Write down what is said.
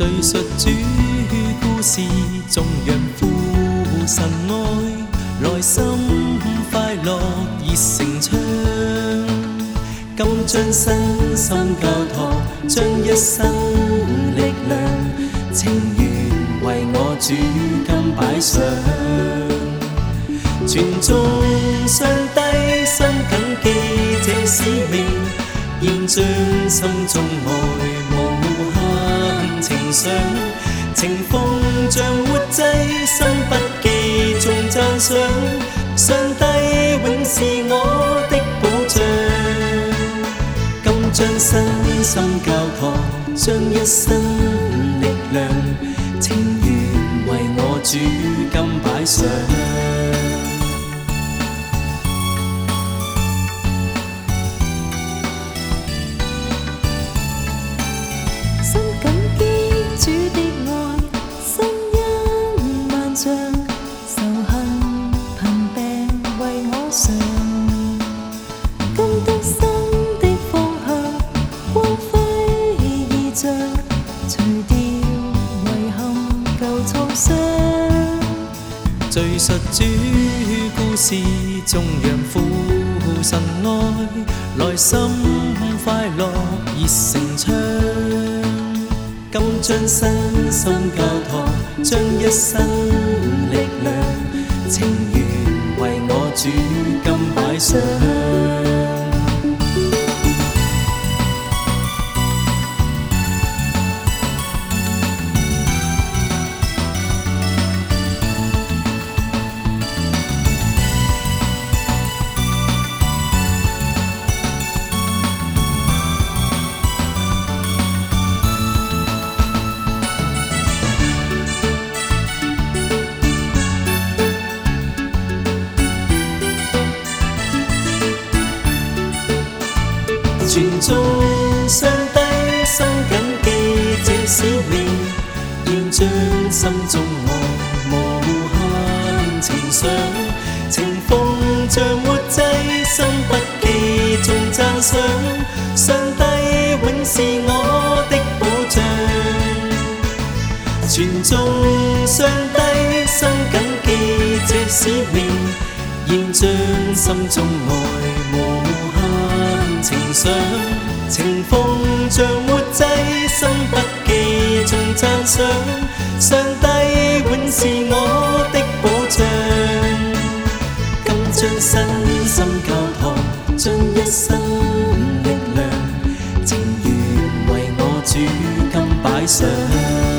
叙述主故事，眾人呼神愛，內心快樂熱成窗。今將身心交託，將一生力量，情願為我主今擺上。傳頌上帝，深謹記這使命，現將心中愛。情风像活祭，心不记重赞赏，上帝永是我的保障。今将身心交托，将一生力量，情愿为我主金摆上。叙述主故事，众人苦神爱，内心快乐热成唱。今将身心交托，将一生力量情愿为我主甘摆上。眾相低生緊記這使命，要將心中愛無限情想，情風像活祭，心不記重讚賞，上帝永是我的保障。全眾相低生緊記這使命，要將心中愛無。情想，情奉像活祭，心不记，尽赞赏。上帝永是我的保障，今将身心交托，将一生力量，情愿为我主今摆上。